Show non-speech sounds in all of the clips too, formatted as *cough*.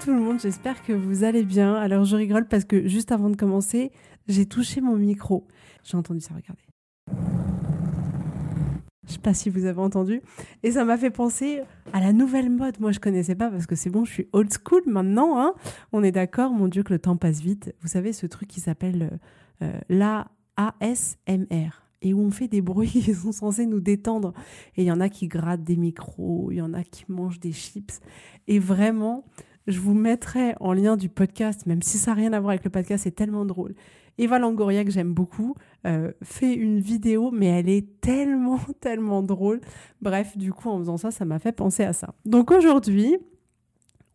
Tout le monde, j'espère que vous allez bien. Alors je rigole parce que juste avant de commencer, j'ai touché mon micro. J'ai entendu ça, regardez. Je sais pas si vous avez entendu. Et ça m'a fait penser à la nouvelle mode. Moi, je connaissais pas parce que c'est bon, je suis old school maintenant. Hein. On est d'accord, mon Dieu, que le temps passe vite. Vous savez, ce truc qui s'appelle euh, la ASMR et où on fait des bruits *laughs* qui sont censés nous détendre. Et il y en a qui grattent des micros, il y en a qui mangent des chips. Et vraiment, je vous mettrai en lien du podcast, même si ça n'a rien à voir avec le podcast, c'est tellement drôle. Eva Langoria, que j'aime beaucoup, euh, fait une vidéo, mais elle est tellement, *laughs* tellement drôle. Bref, du coup, en faisant ça, ça m'a fait penser à ça. Donc aujourd'hui,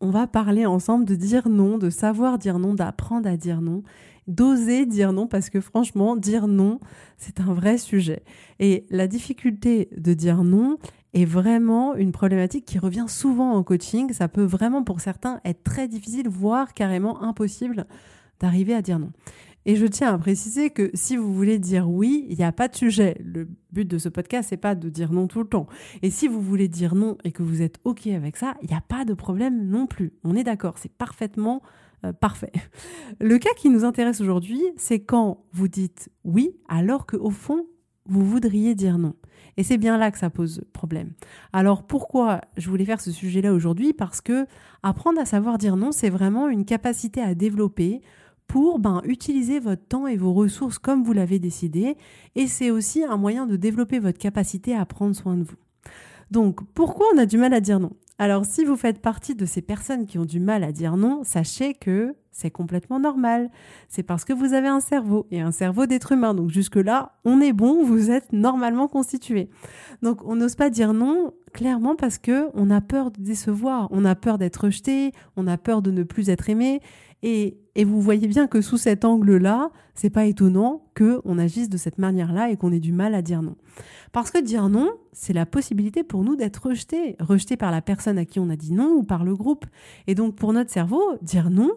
on va parler ensemble de dire non, de savoir dire non, d'apprendre à dire non, d'oser dire non, parce que franchement, dire non, c'est un vrai sujet. Et la difficulté de dire non, est vraiment une problématique qui revient souvent en coaching. Ça peut vraiment pour certains être très difficile, voire carrément impossible d'arriver à dire non. Et je tiens à préciser que si vous voulez dire oui, il n'y a pas de sujet. Le but de ce podcast, c'est pas de dire non tout le temps. Et si vous voulez dire non et que vous êtes OK avec ça, il n'y a pas de problème non plus. On est d'accord, c'est parfaitement euh, parfait. *laughs* Le cas qui nous intéresse aujourd'hui, c'est quand vous dites oui alors qu'au fond, vous voudriez dire non. Et c'est bien là que ça pose problème. Alors pourquoi je voulais faire ce sujet-là aujourd'hui? Parce que apprendre à savoir dire non, c'est vraiment une capacité à développer pour ben, utiliser votre temps et vos ressources comme vous l'avez décidé. Et c'est aussi un moyen de développer votre capacité à prendre soin de vous. Donc pourquoi on a du mal à dire non? Alors si vous faites partie de ces personnes qui ont du mal à dire non, sachez que c'est complètement normal. C'est parce que vous avez un cerveau et un cerveau d'être humain. Donc jusque-là, on est bon, vous êtes normalement constitué. Donc on n'ose pas dire non clairement parce que on a peur de décevoir, on a peur d'être rejeté, on a peur de ne plus être aimé et, vous voyez bien que sous cet angle-là, c'est pas étonnant qu'on agisse de cette manière-là et qu'on ait du mal à dire non. Parce que dire non, c'est la possibilité pour nous d'être rejeté, rejeté par la personne à qui on a dit non ou par le groupe. Et donc pour notre cerveau, dire non,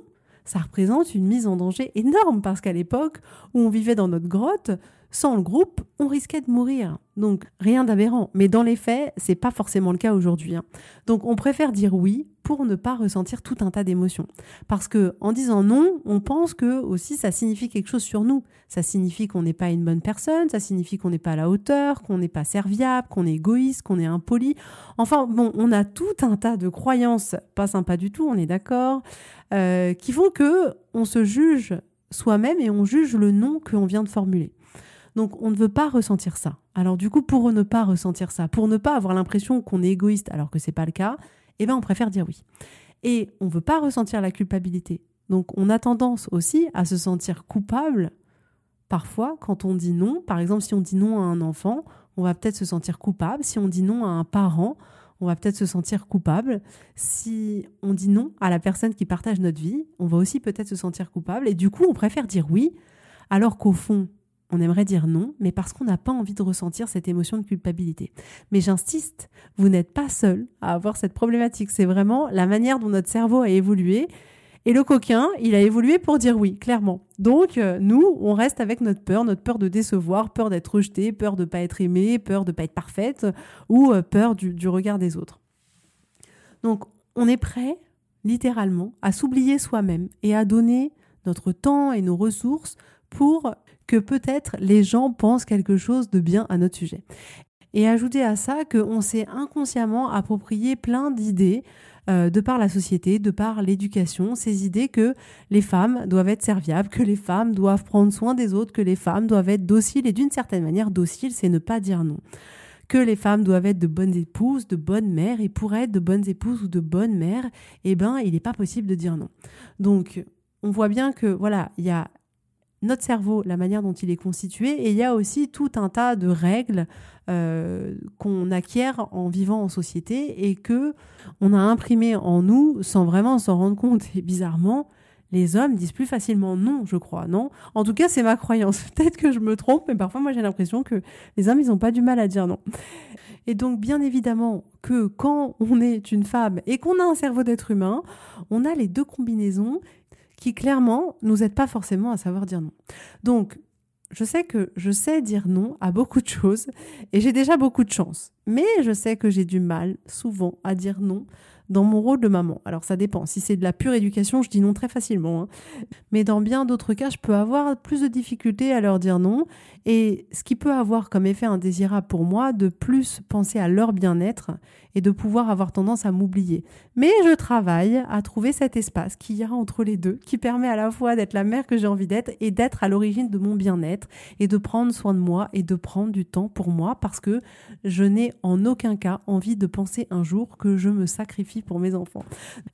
ça représente une mise en danger énorme parce qu'à l'époque où on vivait dans notre grotte, sans le groupe, on risquait de mourir. Donc rien d'aberrant. Mais dans les faits, c'est pas forcément le cas aujourd'hui. Hein. Donc on préfère dire oui pour ne pas ressentir tout un tas d'émotions. Parce que en disant non, on pense que aussi ça signifie quelque chose sur nous. Ça signifie qu'on n'est pas une bonne personne, ça signifie qu'on n'est pas à la hauteur, qu'on n'est pas serviable, qu'on est égoïste, qu'on est impoli. Enfin bon, on a tout un tas de croyances pas sympas du tout, on est d'accord, euh, qui font que on se juge soi-même et on juge le non qu'on vient de formuler. Donc on ne veut pas ressentir ça. Alors du coup, pour ne pas ressentir ça, pour ne pas avoir l'impression qu'on est égoïste alors que c'est pas le cas, eh ben on préfère dire oui. Et on ne veut pas ressentir la culpabilité. Donc on a tendance aussi à se sentir coupable parfois quand on dit non. Par exemple, si on dit non à un enfant, on va peut-être se sentir coupable. Si on dit non à un parent, on va peut-être se sentir coupable. Si on dit non à la personne qui partage notre vie, on va aussi peut-être se sentir coupable. Et du coup, on préfère dire oui, alors qu'au fond, on aimerait dire non, mais parce qu'on n'a pas envie de ressentir cette émotion de culpabilité. Mais j'insiste, vous n'êtes pas seul à avoir cette problématique. C'est vraiment la manière dont notre cerveau a évolué. Et le coquin, il a évolué pour dire oui, clairement. Donc, euh, nous, on reste avec notre peur, notre peur de décevoir, peur d'être rejeté, peur de ne pas être aimé, peur de ne pas être parfaite, ou euh, peur du, du regard des autres. Donc, on est prêt, littéralement, à s'oublier soi-même et à donner notre temps et nos ressources pour que peut-être les gens pensent quelque chose de bien à notre sujet. Et ajoutez à ça qu'on s'est inconsciemment approprié plein d'idées euh, de par la société, de par l'éducation, ces idées que les femmes doivent être serviables, que les femmes doivent prendre soin des autres, que les femmes doivent être dociles. Et d'une certaine manière, docile, c'est ne pas dire non que les femmes doivent être de bonnes épouses, de bonnes mères, et pour être de bonnes épouses ou de bonnes mères, eh ben, il n'est pas possible de dire non. Donc, on voit bien que, voilà, il y a notre cerveau, la manière dont il est constitué, et il y a aussi tout un tas de règles euh, qu'on acquiert en vivant en société et que on a imprimé en nous sans vraiment s'en rendre compte. Et bizarrement, les hommes disent plus facilement non, je crois, non? En tout cas, c'est ma croyance. *laughs* Peut-être que je me trompe, mais parfois, moi, j'ai l'impression que les hommes, ils n'ont pas du mal à dire non. Et donc, bien évidemment, que quand on est une femme et qu'on a un cerveau d'être humain, on a les deux combinaisons qui, clairement, nous aident pas forcément à savoir dire non. Donc, je sais que je sais dire non à beaucoup de choses et j'ai déjà beaucoup de chance. Mais je sais que j'ai du mal souvent à dire non dans mon rôle de maman. Alors ça dépend. Si c'est de la pure éducation, je dis non très facilement. Hein. Mais dans bien d'autres cas, je peux avoir plus de difficultés à leur dire non. Et ce qui peut avoir comme effet indésirable pour moi, de plus penser à leur bien-être et de pouvoir avoir tendance à m'oublier. Mais je travaille à trouver cet espace qu'il y a entre les deux, qui permet à la fois d'être la mère que j'ai envie d'être et d'être à l'origine de mon bien-être et de prendre soin de moi et de prendre du temps pour moi parce que je n'ai en aucun cas envie de penser un jour que je me sacrifie pour mes enfants.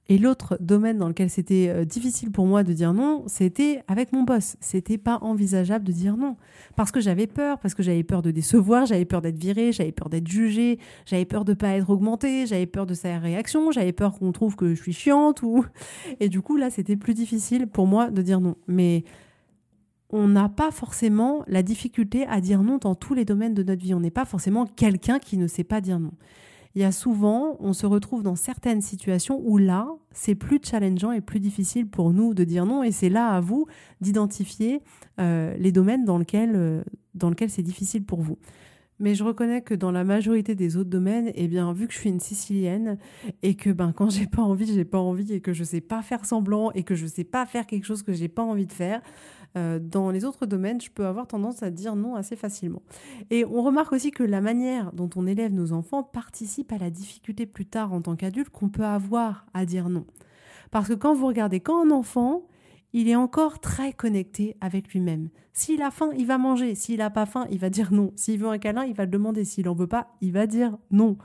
Et l'autre domaine dans lequel c'était euh, difficile pour moi de dire non, c'était avec mon boss. C'était pas envisageable de dire non parce que j'avais peur, parce que j'avais peur de décevoir, j'avais peur d'être virée, j'avais peur d'être jugée, j'avais peur de pas être augmentée, j'avais peur de sa réaction, j'avais peur qu'on trouve que je suis chiante ou *laughs* et du coup là c'était plus difficile pour moi de dire non. Mais on n'a pas forcément la difficulté à dire non dans tous les domaines de notre vie. On n'est pas forcément quelqu'un qui ne sait pas dire non il y a souvent, on se retrouve dans certaines situations où là, c'est plus challengeant et plus difficile pour nous de dire non. Et c'est là à vous d'identifier euh, les domaines dans lesquels, euh, dans lesquels c'est difficile pour vous. Mais je reconnais que dans la majorité des autres domaines, eh bien, vu que je suis une Sicilienne et que ben, quand j'ai pas envie, j'ai pas envie et que je sais pas faire semblant et que je sais pas faire quelque chose que j'ai pas envie de faire, euh, dans les autres domaines, je peux avoir tendance à dire non assez facilement. Et on remarque aussi que la manière dont on élève nos enfants participe à la difficulté plus tard en tant qu'adulte qu'on peut avoir à dire non. Parce que quand vous regardez, quand un enfant, il est encore très connecté avec lui-même. S'il a faim, il va manger. S'il n'a pas faim, il va dire non. S'il veut un câlin, il va le demander. S'il n'en veut pas, il va dire non.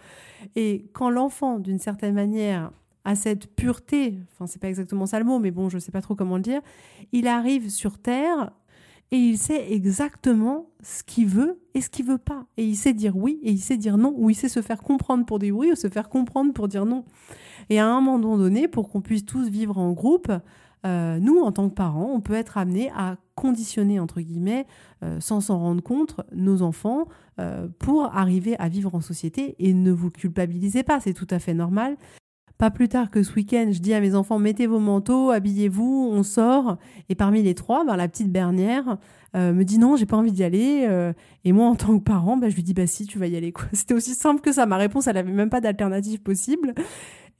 Et quand l'enfant, d'une certaine manière, à cette pureté, enfin c'est pas exactement ça le mot, mais bon, je sais pas trop comment le dire, il arrive sur Terre et il sait exactement ce qu'il veut et ce qu'il veut pas. Et il sait dire oui et il sait dire non, ou il sait se faire comprendre pour dire oui ou se faire comprendre pour dire non. Et à un moment donné, pour qu'on puisse tous vivre en groupe, euh, nous, en tant que parents, on peut être amenés à conditionner, entre guillemets, euh, sans s'en rendre compte, nos enfants euh, pour arriver à vivre en société. Et ne vous culpabilisez pas, c'est tout à fait normal. Pas plus tard que ce week-end, je dis à mes enfants mettez vos manteaux, habillez-vous, on sort. Et parmi les trois, ben, la petite Bernière me dit non, j'ai pas envie d'y aller. Et moi, en tant que parent, ben, je lui dis bah si, tu vas y aller. *laughs* C'était aussi simple que ça. Ma réponse, elle avait même pas d'alternative possible.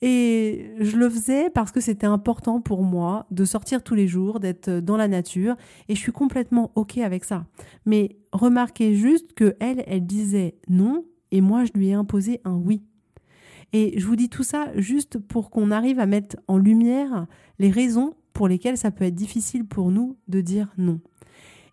Et je le faisais parce que c'était important pour moi de sortir tous les jours, d'être dans la nature, et je suis complètement ok avec ça. Mais remarquez juste que elle, elle disait non, et moi je lui ai imposé un oui. Et je vous dis tout ça juste pour qu'on arrive à mettre en lumière les raisons pour lesquelles ça peut être difficile pour nous de dire non.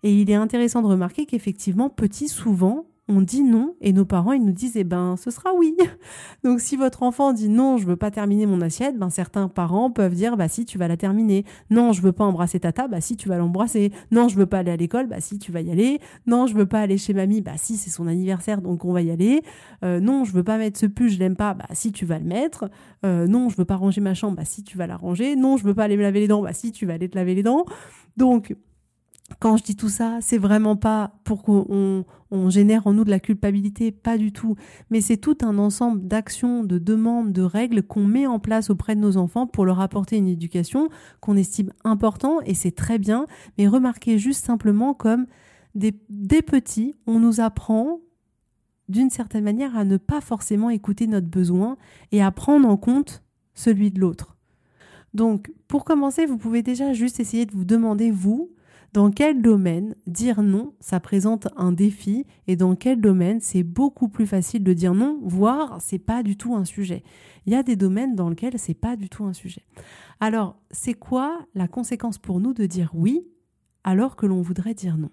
Et il est intéressant de remarquer qu'effectivement, petit, souvent, on dit non et nos parents ils nous disent eh ben ce sera oui. *laughs* Donc si votre enfant dit non, je veux pas terminer mon assiette, ben certains parents peuvent dire bah si tu vas la terminer. Non, je veux pas embrasser tata, bah si tu vas l'embrasser. Non, je veux pas aller à l'école, bah si tu vas y aller. Non, je veux pas aller chez mamie, bah si c'est son anniversaire donc on va y aller. Euh, non, je veux pas mettre ce pull, je l'aime pas, bah si tu vas le mettre. Euh, non, je veux pas ranger ma chambre, bah si tu vas la ranger. Non, je veux pas aller me laver les dents, bah si tu vas aller te laver les dents. Donc quand je dis tout ça, c'est vraiment pas pour qu'on génère en nous de la culpabilité, pas du tout. Mais c'est tout un ensemble d'actions, de demandes, de règles qu'on met en place auprès de nos enfants pour leur apporter une éducation qu'on estime important et c'est très bien. Mais remarquez juste simplement comme des, des petits, on nous apprend d'une certaine manière à ne pas forcément écouter notre besoin et à prendre en compte celui de l'autre. Donc, pour commencer, vous pouvez déjà juste essayer de vous demander, vous, dans quel domaine dire non, ça présente un défi et dans quel domaine c'est beaucoup plus facile de dire non, voire c'est pas du tout un sujet. Il y a des domaines dans lesquels c'est pas du tout un sujet. Alors, c'est quoi la conséquence pour nous de dire oui alors que l'on voudrait dire non?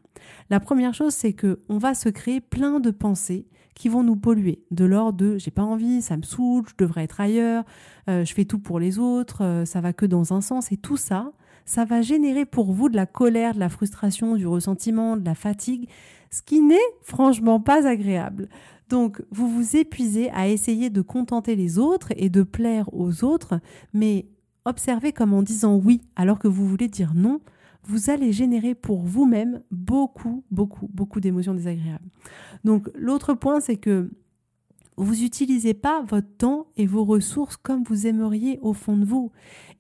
La première chose, c'est que on va se créer plein de pensées qui vont nous polluer, de l'ordre de j'ai pas envie, ça me saoule, je devrais être ailleurs, euh, je fais tout pour les autres, euh, ça va que dans un sens, et tout ça, ça va générer pour vous de la colère, de la frustration, du ressentiment, de la fatigue, ce qui n'est franchement pas agréable. Donc, vous vous épuisez à essayer de contenter les autres et de plaire aux autres, mais observez comme en disant oui alors que vous voulez dire non, vous allez générer pour vous-même beaucoup, beaucoup, beaucoup d'émotions désagréables. Donc, l'autre point, c'est que vous n'utilisez pas votre temps et vos ressources comme vous aimeriez au fond de vous.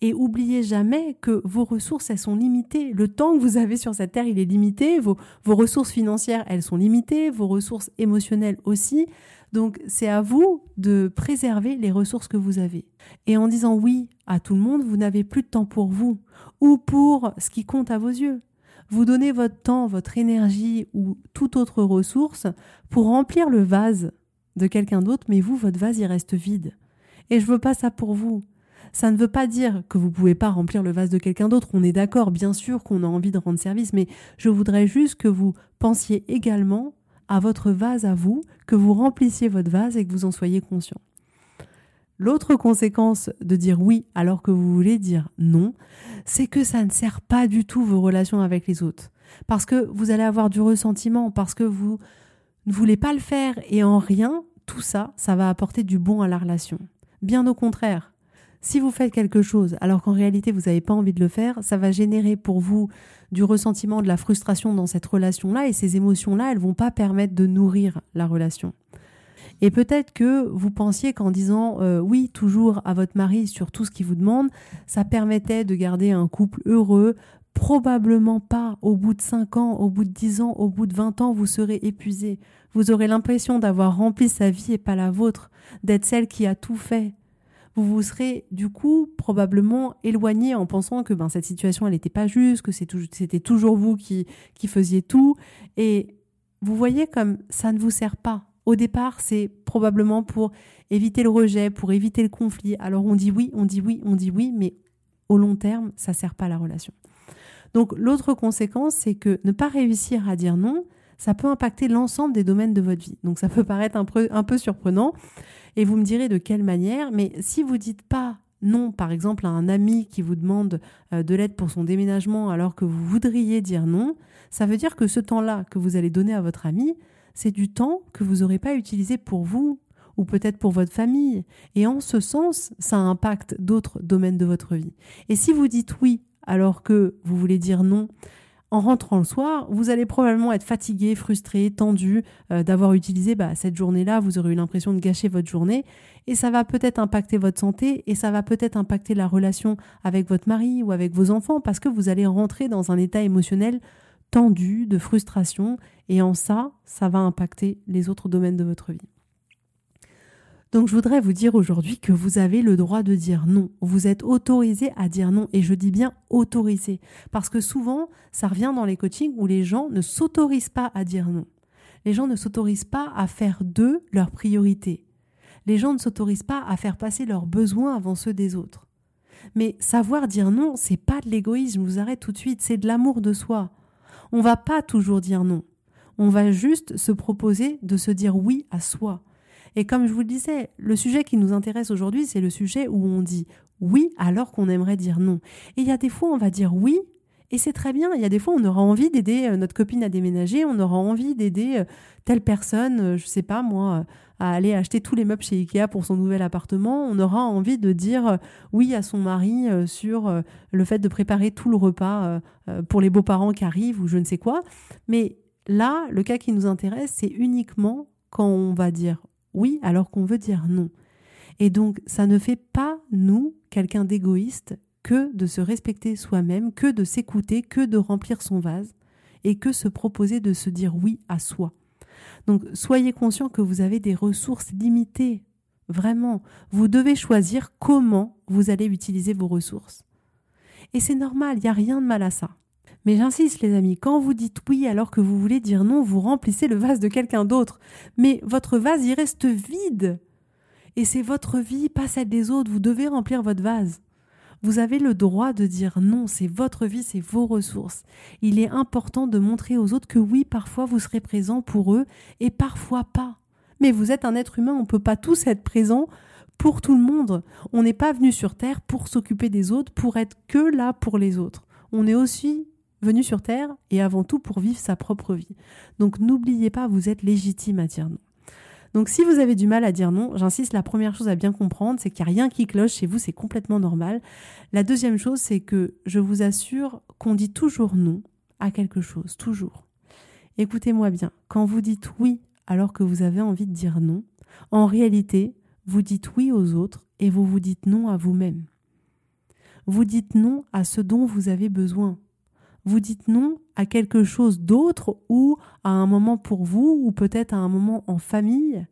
Et oubliez jamais que vos ressources, elles sont limitées. Le temps que vous avez sur cette terre, il est limité. Vos, vos ressources financières, elles sont limitées. Vos ressources émotionnelles aussi. Donc, c'est à vous de préserver les ressources que vous avez. Et en disant oui à tout le monde, vous n'avez plus de temps pour vous ou pour ce qui compte à vos yeux. Vous donnez votre temps, votre énergie ou toute autre ressource pour remplir le vase de quelqu'un d'autre, mais vous, votre vase, il reste vide. Et je veux pas ça pour vous. Ça ne veut pas dire que vous pouvez pas remplir le vase de quelqu'un d'autre. On est d'accord, bien sûr qu'on a envie de rendre service, mais je voudrais juste que vous pensiez également à votre vase à vous, que vous remplissiez votre vase et que vous en soyez conscient. L'autre conséquence de dire oui alors que vous voulez dire non, c'est que ça ne sert pas du tout vos relations avec les autres. Parce que vous allez avoir du ressentiment, parce que vous ne voulez pas le faire et en rien, tout ça, ça va apporter du bon à la relation. Bien au contraire. Si vous faites quelque chose alors qu'en réalité vous n'avez pas envie de le faire, ça va générer pour vous du ressentiment, de la frustration dans cette relation-là et ces émotions-là, elles vont pas permettre de nourrir la relation. Et peut-être que vous pensiez qu'en disant euh, oui toujours à votre mari sur tout ce qu'il vous demande, ça permettait de garder un couple heureux, Probablement pas. Au bout de 5 ans, au bout de 10 ans, au bout de 20 ans, vous serez épuisé. Vous aurez l'impression d'avoir rempli sa vie et pas la vôtre, d'être celle qui a tout fait. Vous vous serez du coup probablement éloigné en pensant que ben, cette situation elle n'était pas juste, que c'était toujours vous qui, qui faisiez tout. Et vous voyez comme ça ne vous sert pas. Au départ, c'est probablement pour éviter le rejet, pour éviter le conflit. Alors on dit oui, on dit oui, on dit oui, mais au long terme, ça ne sert pas la relation. Donc l'autre conséquence, c'est que ne pas réussir à dire non, ça peut impacter l'ensemble des domaines de votre vie. Donc ça peut paraître un peu, surprenant, et vous me direz de quelle manière, mais si vous dites pas non, par exemple, à un ami qui vous demande euh, de l'aide pour son déménagement alors que vous voudriez dire non, ça veut dire que ce temps-là que vous allez donner à votre ami, c'est du temps que vous n'aurez pas utilisé pour vous ou peut-être pour votre famille. Et en ce sens, ça impacte d'autres domaines de votre vie. Et si vous dites oui alors que vous voulez dire non, en rentrant le soir, vous allez probablement être fatigué, frustré, tendu euh, d'avoir utilisé bah, cette journée-là. Vous aurez eu l'impression de gâcher votre journée et ça va peut-être impacter votre santé et ça va peut-être impacter la relation avec votre mari ou avec vos enfants parce que vous allez rentrer dans un état émotionnel tendu, de frustration et en ça, ça va impacter les autres domaines de votre vie. Donc je voudrais vous dire aujourd'hui que vous avez le droit de dire non. Vous êtes autorisé à dire non. Et je dis bien autorisé. Parce que souvent, ça revient dans les coachings où les gens ne s'autorisent pas à dire non. Les gens ne s'autorisent pas à faire d'eux leur priorité. Les gens ne s'autorisent pas à faire passer leurs besoins avant ceux des autres. Mais savoir dire non, c'est pas de l'égoïsme, je vous arrête tout de suite, c'est de l'amour de soi. On va pas toujours dire non. On va juste se proposer de se dire oui à soi. Et comme je vous le disais, le sujet qui nous intéresse aujourd'hui, c'est le sujet où on dit oui alors qu'on aimerait dire non. Et il y a des fois, on va dire oui, et c'est très bien. Il y a des fois, on aura envie d'aider euh, notre copine à déménager, on aura envie d'aider euh, telle personne, euh, je sais pas moi, à aller acheter tous les meubles chez Ikea pour son nouvel appartement. On aura envie de dire oui à son mari sur le fait de préparer tout le repas pour les beaux-parents qui arrivent ou je ne sais quoi. Mais là, le cas qui nous intéresse, c'est uniquement quand on va dire oui alors qu'on veut dire non. Et donc, ça ne fait pas, nous, quelqu'un d'égoïste, que de se respecter soi-même, que de s'écouter, que de remplir son vase, et que se proposer de se dire oui à soi. Donc, soyez conscient que vous avez des ressources limitées. Vraiment, vous devez choisir comment vous allez utiliser vos ressources. Et c'est normal, il n'y a rien de mal à ça. Mais j'insiste les amis, quand vous dites oui alors que vous voulez dire non, vous remplissez le vase de quelqu'un d'autre. Mais votre vase, il reste vide. Et c'est votre vie, pas celle des autres. Vous devez remplir votre vase. Vous avez le droit de dire non, c'est votre vie, c'est vos ressources. Il est important de montrer aux autres que oui, parfois vous serez présent pour eux et parfois pas. Mais vous êtes un être humain, on ne peut pas tous être présents pour tout le monde. On n'est pas venu sur Terre pour s'occuper des autres, pour être que là pour les autres. On est aussi venu sur Terre et avant tout pour vivre sa propre vie. Donc n'oubliez pas, vous êtes légitime à dire non. Donc si vous avez du mal à dire non, j'insiste, la première chose à bien comprendre, c'est qu'il n'y a rien qui cloche chez vous, c'est complètement normal. La deuxième chose, c'est que je vous assure qu'on dit toujours non à quelque chose, toujours. Écoutez-moi bien, quand vous dites oui alors que vous avez envie de dire non, en réalité, vous dites oui aux autres et vous vous dites non à vous-même. Vous dites non à ce dont vous avez besoin. Vous dites non à quelque chose d'autre ou à un moment pour vous ou peut-être à un moment en famille,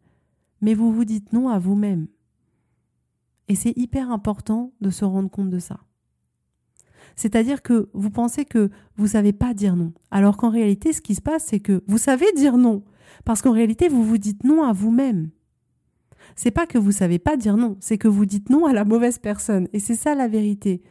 mais vous vous dites non à vous-même. Et c'est hyper important de se rendre compte de ça. C'est-à-dire que vous pensez que vous ne savez pas dire non, alors qu'en réalité, ce qui se passe, c'est que vous savez dire non, parce qu'en réalité, vous vous dites non à vous-même. C'est pas que vous savez pas dire non, c'est que vous dites non à la mauvaise personne, et c'est ça la vérité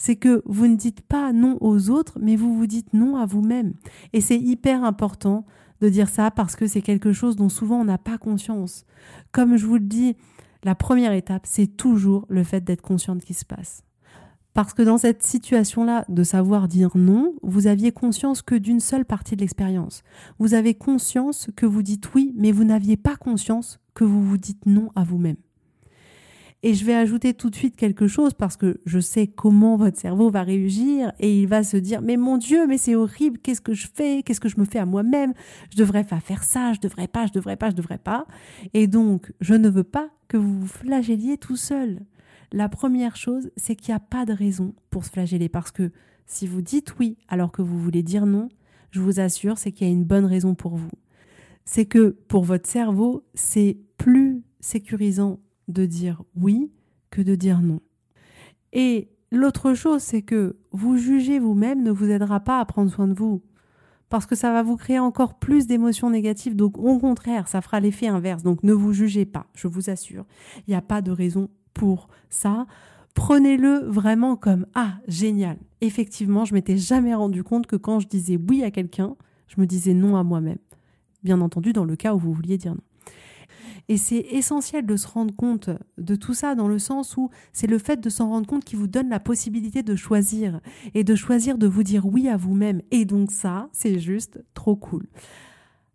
c'est que vous ne dites pas non aux autres, mais vous vous dites non à vous-même. Et c'est hyper important de dire ça parce que c'est quelque chose dont souvent on n'a pas conscience. Comme je vous le dis, la première étape, c'est toujours le fait d'être conscient de ce qui se passe. Parce que dans cette situation-là, de savoir dire non, vous aviez conscience que d'une seule partie de l'expérience. Vous avez conscience que vous dites oui, mais vous n'aviez pas conscience que vous vous dites non à vous-même. Et je vais ajouter tout de suite quelque chose parce que je sais comment votre cerveau va réagir et il va se dire mais mon Dieu, mais c'est horrible, qu'est-ce que je fais, qu'est-ce que je me fais à moi-même, je devrais pas faire ça, je devrais pas, je devrais pas, je devrais pas. Et donc, je ne veux pas que vous vous flagelliez tout seul. La première chose, c'est qu'il n'y a pas de raison pour se flageller parce que si vous dites oui alors que vous voulez dire non, je vous assure, c'est qu'il y a une bonne raison pour vous. C'est que pour votre cerveau, c'est plus sécurisant de dire oui que de dire non. Et l'autre chose, c'est que vous juger vous-même ne vous aidera pas à prendre soin de vous. Parce que ça va vous créer encore plus d'émotions négatives. Donc, au contraire, ça fera l'effet inverse. Donc, ne vous jugez pas, je vous assure. Il n'y a pas de raison pour ça. Prenez-le vraiment comme Ah, génial. Effectivement, je m'étais jamais rendu compte que quand je disais oui à quelqu'un, je me disais non à moi-même. Bien entendu, dans le cas où vous vouliez dire non. Et c'est essentiel de se rendre compte de tout ça dans le sens où c'est le fait de s'en rendre compte qui vous donne la possibilité de choisir et de choisir de vous dire oui à vous-même. Et donc ça, c'est juste trop cool.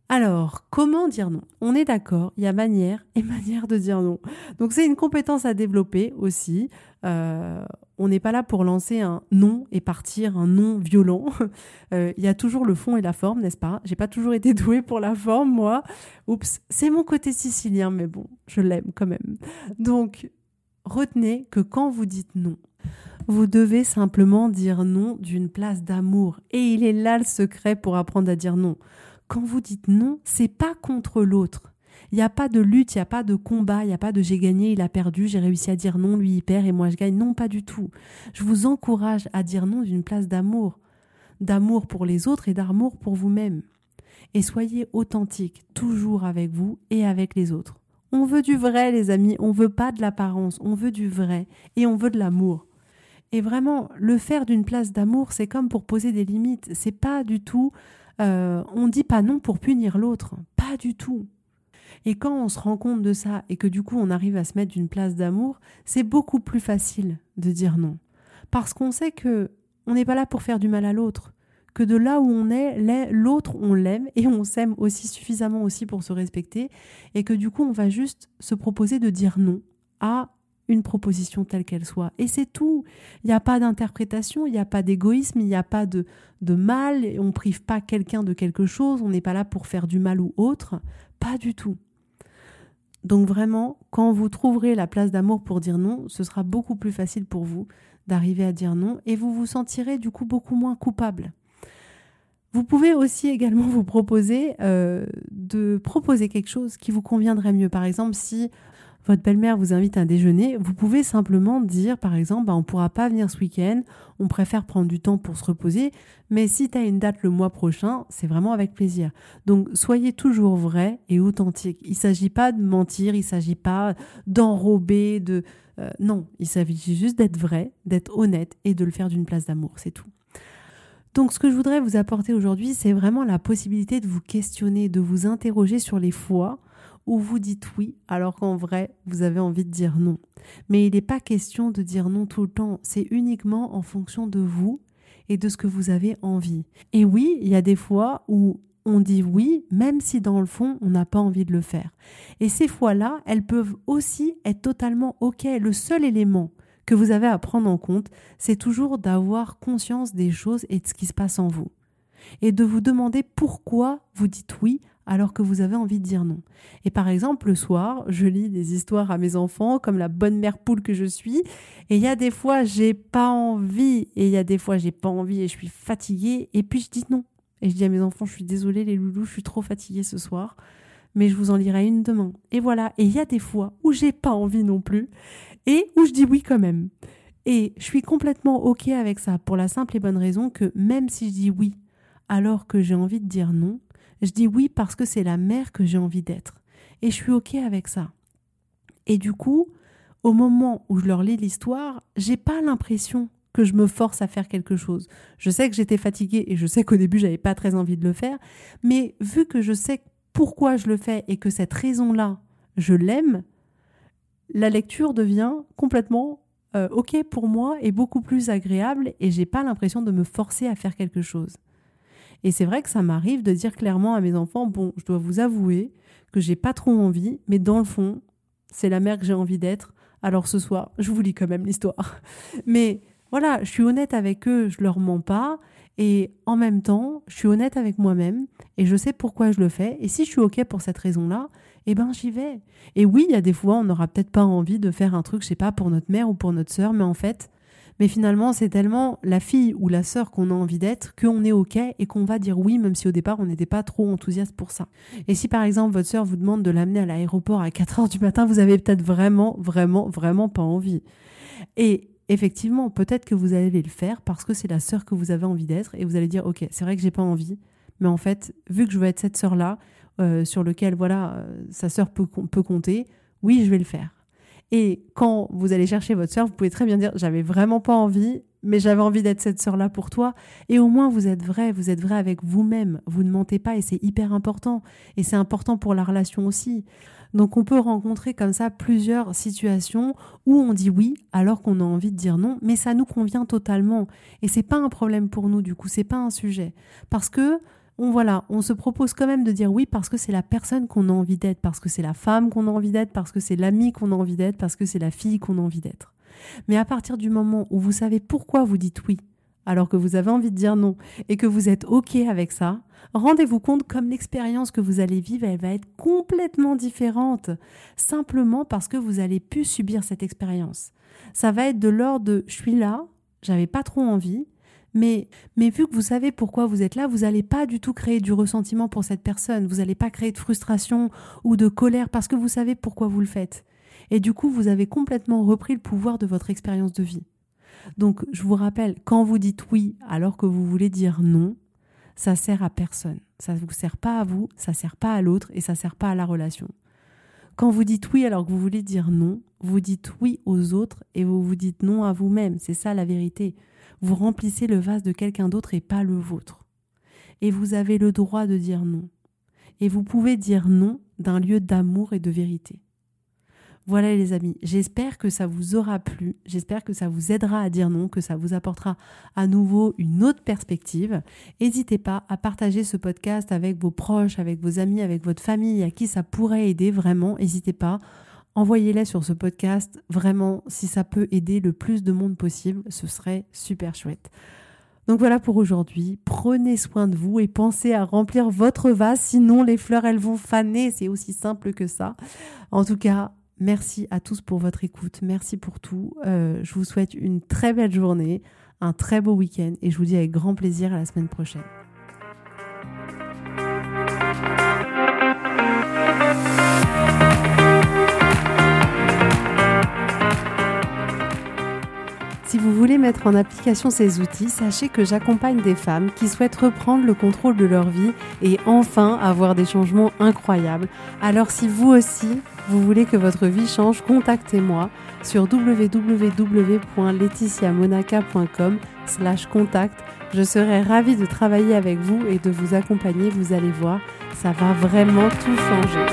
Alors, comment dire non? On est d'accord, il y a manière et *laughs* manière de dire non. Donc c'est une compétence à développer aussi. Euh, on n'est pas là pour lancer un non et partir un non violent. *laughs* Euh, il y a toujours le fond et la forme, n'est-ce pas? J'ai pas toujours été *laughs* douée pour la forme, moi. Oups, c'est mon côté sicilien, mais bon, je l'aime quand même. Donc, retenez que quand vous dites non, vous devez simplement dire non d'une place d'amour. Et il est là le secret pour apprendre à dire non quand vous dites non, c'est pas contre l'autre. Il n'y a pas de lutte, il n'y a pas de combat, il n'y a pas de j'ai gagné, il a perdu, j'ai réussi à dire non, lui il perd et moi je gagne. Non, pas du tout. Je vous encourage à dire non d'une place d'amour, d'amour pour les autres et d'amour pour vous-même. Et soyez authentique, toujours avec vous et avec les autres. On veut du vrai, les amis, on veut pas de l'apparence, on veut du vrai et on veut de l'amour. Et vraiment, le faire d'une place d'amour, c'est comme pour poser des limites. C'est pas du tout euh, on ne dit pas non pour punir l'autre, pas du tout. Et quand on se rend compte de ça et que du coup on arrive à se mettre d'une place d'amour, c'est beaucoup plus facile de dire non. Parce qu'on sait que on n'est pas là pour faire du mal à l'autre, que de là où on est, l'autre on l'aime et on s'aime aussi suffisamment aussi pour se respecter et que du coup on va juste se proposer de dire non à une proposition telle qu'elle soit. Et c'est tout. Il n'y a pas d'interprétation, il n'y a pas d'égoïsme, il n'y a pas de, de mal, on ne prive pas quelqu'un de quelque chose, on n'est pas là pour faire du mal ou autre. Pas du tout. Donc vraiment, quand vous trouverez la place d'amour pour dire non, ce sera beaucoup plus facile pour vous d'arriver à dire non et vous vous sentirez du coup beaucoup moins coupable. Vous pouvez aussi également *laughs* vous proposer euh, de proposer quelque chose qui vous conviendrait mieux. Par exemple, si votre belle-mère vous invite à un déjeuner, vous pouvez simplement dire, par exemple, bah, on ne pourra pas venir ce week-end, on préfère prendre du temps pour se reposer, mais si tu as une date le mois prochain, c'est vraiment avec plaisir. Donc soyez toujours vrai et authentique. Il ne s'agit pas de mentir, il ne s'agit pas d'enrober, de... Euh, non, il s'agit juste d'être vrai, d'être honnête et de le faire d'une place d'amour, c'est tout. Donc ce que je voudrais vous apporter aujourd'hui, c'est vraiment la possibilité de vous questionner, de vous interroger sur les fois où vous dites oui alors qu'en vrai, vous avez envie de dire non. Mais il n'est pas question de dire non tout le temps, c'est uniquement en fonction de vous et de ce que vous avez envie. Et oui, il y a des fois où on dit oui, même si dans le fond, on n'a pas envie de le faire. Et ces fois-là, elles peuvent aussi être totalement OK. Le seul élément que vous avez à prendre en compte, c'est toujours d'avoir conscience des choses et de ce qui se passe en vous. Et de vous demander pourquoi vous dites oui alors que vous avez envie de dire non. Et par exemple, le soir, je lis des histoires à mes enfants, comme la bonne mère poule que je suis, et il y a des fois, j'ai pas envie, et il y a des fois, j'ai pas envie et je suis fatiguée, et puis je dis non. Et je dis à mes enfants, je suis désolée les loulous, je suis trop fatiguée ce soir, mais je vous en lirai une demain. Et voilà, et il y a des fois où j'ai pas envie non plus, et où je dis oui quand même. Et je suis complètement OK avec ça pour la simple et bonne raison que même si je dis oui alors que j'ai envie de dire non, je dis oui parce que c'est la mère que j'ai envie d'être. Et je suis OK avec ça. Et du coup, au moment où je leur lis l'histoire, j'ai pas l'impression que je me force à faire quelque chose. Je sais que j'étais fatiguée et je sais qu'au début, j'avais pas très envie de le faire, mais vu que je sais pourquoi je le fais et que cette raison-là, je l'aime, la lecture devient complètement euh, ok pour moi et beaucoup plus agréable et j'ai pas l'impression de me forcer à faire quelque chose. Et c'est vrai que ça m'arrive de dire clairement à mes enfants bon, je dois vous avouer que j'ai pas trop envie, mais dans le fond, c'est la mère que j'ai envie d'être. Alors ce soir, je vous lis quand même l'histoire. *laughs* Mais voilà, je suis honnête avec eux, je leur mens pas et en même temps, je suis honnête avec moi-même et je sais pourquoi je le fais. Et si je suis OK pour cette raison-là, eh ben j'y vais. Et oui, il y a des fois, on n'aura peut-être pas envie de faire un truc, je sais pas, pour notre mère ou pour notre sœur, mais en fait, mais finalement, c'est tellement la fille ou la sœur qu'on a envie d'être qu'on est OK et qu'on va dire oui, même si au départ, on n'était pas trop enthousiaste pour ça. Et si par exemple, votre sœur vous demande de l'amener à l'aéroport à 4 heures du matin, vous avez peut-être vraiment, vraiment, vraiment pas envie. Et effectivement, peut-être que vous allez le faire parce que c'est la sœur que vous avez envie d'être et vous allez dire ok, c'est vrai que j'ai pas envie, mais en fait, vu que je veux être cette sœur-là, euh, sur lequel voilà euh, sa sœur peut, peut compter, oui, je vais le faire. Et quand vous allez chercher votre sœur, vous pouvez très bien dire j'avais vraiment pas envie, mais j'avais envie d'être cette sœur-là pour toi. Et au moins, vous êtes vrai, vous êtes vrai avec vous-même. Vous ne mentez pas et c'est hyper important. Et c'est important pour la relation aussi. Donc on peut rencontrer comme ça plusieurs situations où on dit oui alors qu'on a envie de dire non, mais ça nous convient totalement et c'est pas un problème pour nous du coup, c'est pas un sujet parce que on voilà, on se propose quand même de dire oui parce que c'est la personne qu'on a envie d'être, parce que c'est la femme qu'on a envie d'être, parce que c'est l'ami qu'on a envie d'être, parce que c'est la fille qu'on a envie d'être. Mais à partir du moment où vous savez pourquoi vous dites oui, alors que vous avez envie de dire non et que vous êtes OK avec ça, rendez-vous compte comme l'expérience que vous allez vivre, elle va être complètement différente, simplement parce que vous allez plus subir cette expérience. Ça va être de l'ordre de je suis là, j'avais pas trop envie, mais, mais vu que vous savez pourquoi vous êtes là, vous n'allez pas du tout créer du ressentiment pour cette personne, vous n'allez pas créer de frustration ou de colère parce que vous savez pourquoi vous le faites. Et du coup, vous avez complètement repris le pouvoir de votre expérience de vie. Donc, je vous rappelle, quand vous dites oui alors que vous voulez dire non, ça sert à personne. Ça ne vous sert pas à vous, ça ne sert pas à l'autre et ça ne sert pas à la relation. Quand vous dites oui alors que vous voulez dire non, vous dites oui aux autres et vous vous dites non à vous-même. C'est ça la vérité. Vous remplissez le vase de quelqu'un d'autre et pas le vôtre. Et vous avez le droit de dire non. Et vous pouvez dire non d'un lieu d'amour et de vérité. Voilà les amis, j'espère que ça vous aura plu, j'espère que ça vous aidera à dire non, que ça vous apportera à nouveau une autre perspective. N'hésitez pas à partager ce podcast avec vos proches, avec vos amis, avec votre famille, à qui ça pourrait aider vraiment, n'hésitez pas. Envoyez-les sur ce podcast, vraiment, si ça peut aider le plus de monde possible, ce serait super chouette. Donc voilà pour aujourd'hui. Prenez soin de vous et pensez à remplir votre vase, sinon les fleurs elles vont faner. C'est aussi simple que ça. En tout cas, Merci à tous pour votre écoute. Merci pour tout. Euh, je vous souhaite une très belle journée, un très beau week-end et je vous dis avec grand plaisir à la semaine prochaine. Mettre en application ces outils, sachez que j'accompagne des femmes qui souhaitent reprendre le contrôle de leur vie et enfin avoir des changements incroyables. Alors si vous aussi, vous voulez que votre vie change, contactez-moi sur www.laetitiamonaca.com slash contact. Je serai ravie de travailler avec vous et de vous accompagner. Vous allez voir, ça va vraiment tout changer.